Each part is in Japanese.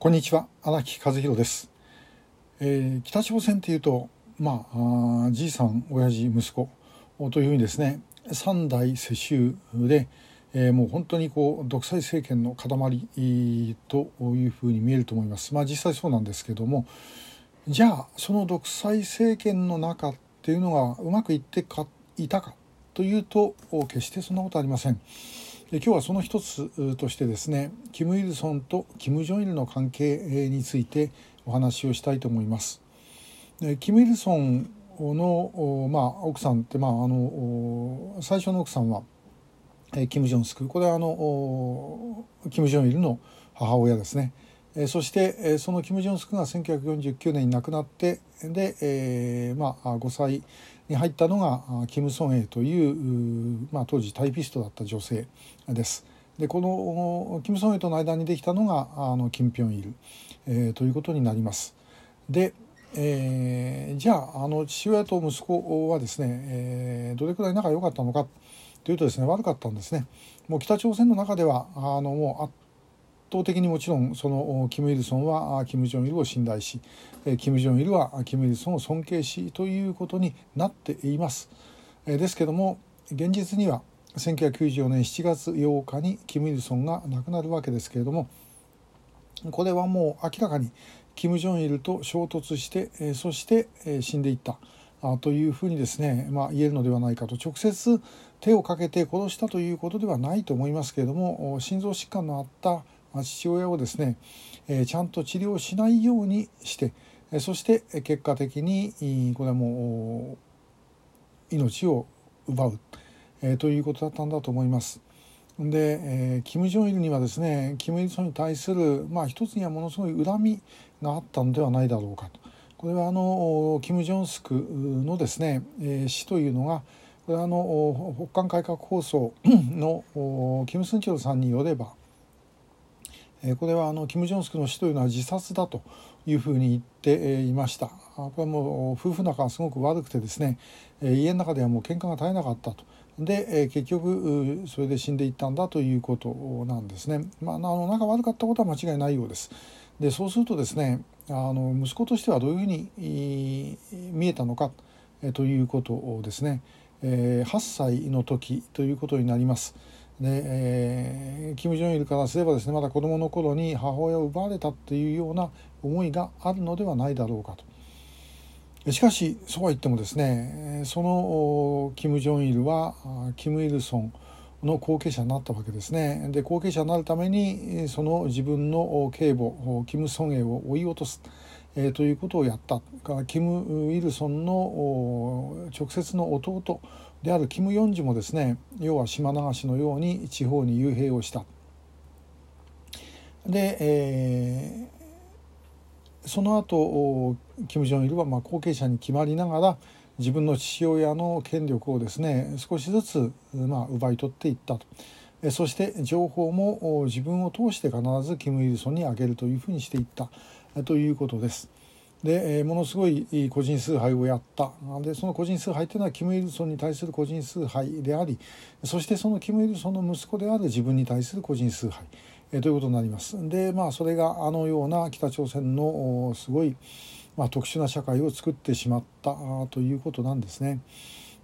こんにちは荒木和弘です、えー、北朝鮮っていうとまあじいさん親父息子というふうにですね三代世襲で、えー、もう本当にこう独裁政権の塊というふうに見えると思いますまあ実際そうなんですけどもじゃあその独裁政権の中っていうのがうまくいってかいたかというと決してそんなことありません。で今日はその一つとしてですねキム・イルソンとキム・ジョンイルの関係についてお話をしたいと思います。でキム・イルソンの、まあ、奥さんって、まあ、あの最初の奥さんはキム・ジョンスクこれはあのキム・ジョンイルの母親ですね。そしてそのキム・ジョンスクが1949年に亡くなってで、えー、まあ、5歳に入ったのがキム・ソンエイという、まあ、当時タイピストだった女性です。でこのキム・ソンエイとの間にできたのがあのキム・ピョンイル、えー、ということになります。で、えー、じゃああの父親と息子はですね、えー、どれくらい仲良かったのかというとですね悪かったんですね。もう北朝鮮の中ではあのもう圧倒的にもちろんそのキム・イルソンはキム・ジョンイルを信頼しキム・ジョンイルはキム・イルソンを尊敬しということになっています。ですけども現実には1994年7月8日にキム・イルソンが亡くなるわけですけれどもこれはもう明らかにキム・ジョンイルと衝突してそして死んでいったというふうにですね、まあ、言えるのではないかと直接手をかけて殺したということではないと思いますけれども心臓疾患のあった父親をですね、えちゃんと治療しないようにしてそして結果的にこれはもう命を奪う、えということだったんだと思います。で、えー、キム・ジョンイルにはですねキム・イルソンに対する、まあ、一つにはものすごい恨みがあったのではないだろうかと。これはあのキム・ジョンスクのですね、えー、死というのがこれはあの北韓改革放送のキム・スンチョルさんによればこれはあのキム・ジョンスクの死というのは自殺だというふうに言っていました。これはもう夫婦仲がすごく悪くてですね家の中ではもう喧嘩が絶えなかったと。で結局それで死んでいったんだということなんですね。まああの仲悪かったことは間違いないようです。でそうするとですねあの息子としてはどういうふうに見えたのかということをですね。8歳の時ということになります。で、えー、キム・ジョンイルからすればですねまだ子どもの頃に母親を奪われたっていうような思いがあるのではないだろうかと。しかしそうは言ってもですねそのキム・ジョンイルはキム・イルソンの後継者になったわけですね。で後継者になるためにその自分の警母キム・ソンエを追い落とす、えー、ということをやったキム・イルソンの直接の弟であるキム・ヨンジもですね要は島流しのように地方に幽閉をした。で、えー、その後キム・ジョンイルはまあ後継者に決まりながら自分の父親の権力をですね少しずつまあ奪い取っていったと。そして情報も自分を通して必ずキム・イルソンにあげるというふうにしていったということです。でものすごい個人崇拝をやったでその個人崇拝というのはキム・イルソンに対する個人崇拝でありそしてそのキム・イルソンの息子である自分に対する個人崇拝えということになります。でまあそれがあのような北朝鮮のすごい、まあ、特殊な社会を作ってしまったということなんですね。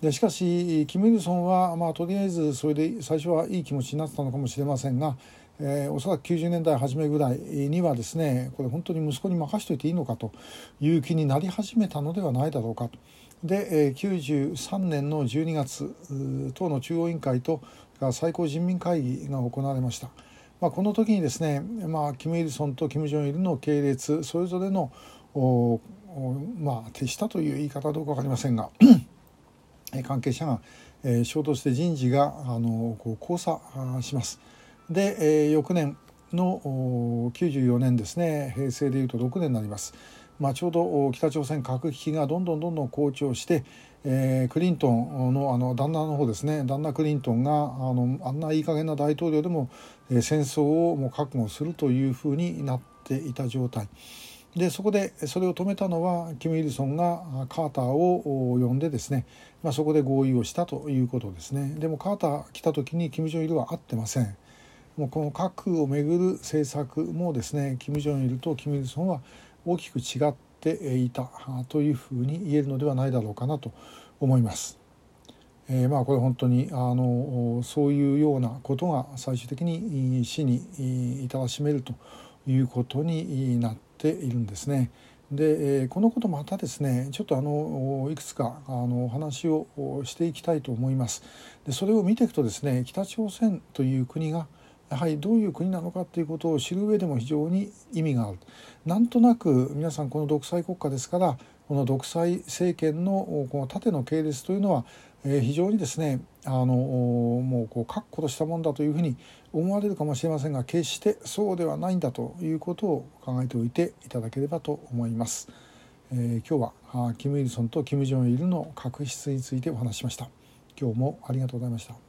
でしかしキム・イルソンは、まあ、とりあえずそれで最初はいい気持ちになってたのかもしれませんがえー、おそらく90年代初めぐらいにはですねこれ本当に息子に任しといていいのかという気になり始めたのではないだろうかと。で、えー、93年の12月党の中央委員会と最高人民会議が行われました。まあ、この時にですね、まあ、キム・イルソンとキム・ジョンイルの系列それぞれのまあ、手下という言い方はどうか分かりませんが関係者が、えー、衝突して人事があのこう交差します。で、えー、翌年の94年ですね平成でいうと6年になります。まあ、ちょうど北朝鮮核危機がどんどんどんどん好調して、えー、クリントンのあの旦那の方ですね旦那クリントンがあのあんないい加減な大統領でも、えー、戦争をもう覚悟するというふうになっていた状態でそこでそれを止めたのはキム・イルソンがカーターを呼んでですね、まあ、そこで合意をしたということですねでもカーター来た時にキム・ジョンイルは会ってません。もうこの核をめぐる政策もですねキム・ジョンイルとキム・イルソンは大きく違っていたというふうに言えるのではないだろうかなと思います。えー、まあこれ本当にあのそういうようなことが最終的に死に至らしめるということになっているんですね。でこのことまたですねちょっとあのいくつかあの話をしていきたいと思います。でそれを見ていくとですね北朝鮮という国がやはりどういう国なのかということを知る上でも非常に意味がある。なんとなく皆さんこの独裁国家ですからこの独裁政権のこの縦の系列というのは非常にですねあのもうこう確固としたもんだというふうに思われるかもしれませんが決してそうではないんだということを考えておいていただければと思います。えー、今日はキム・イルソンとキム・ジョンイルの確執についてお話ししました。今日もありがとうございました。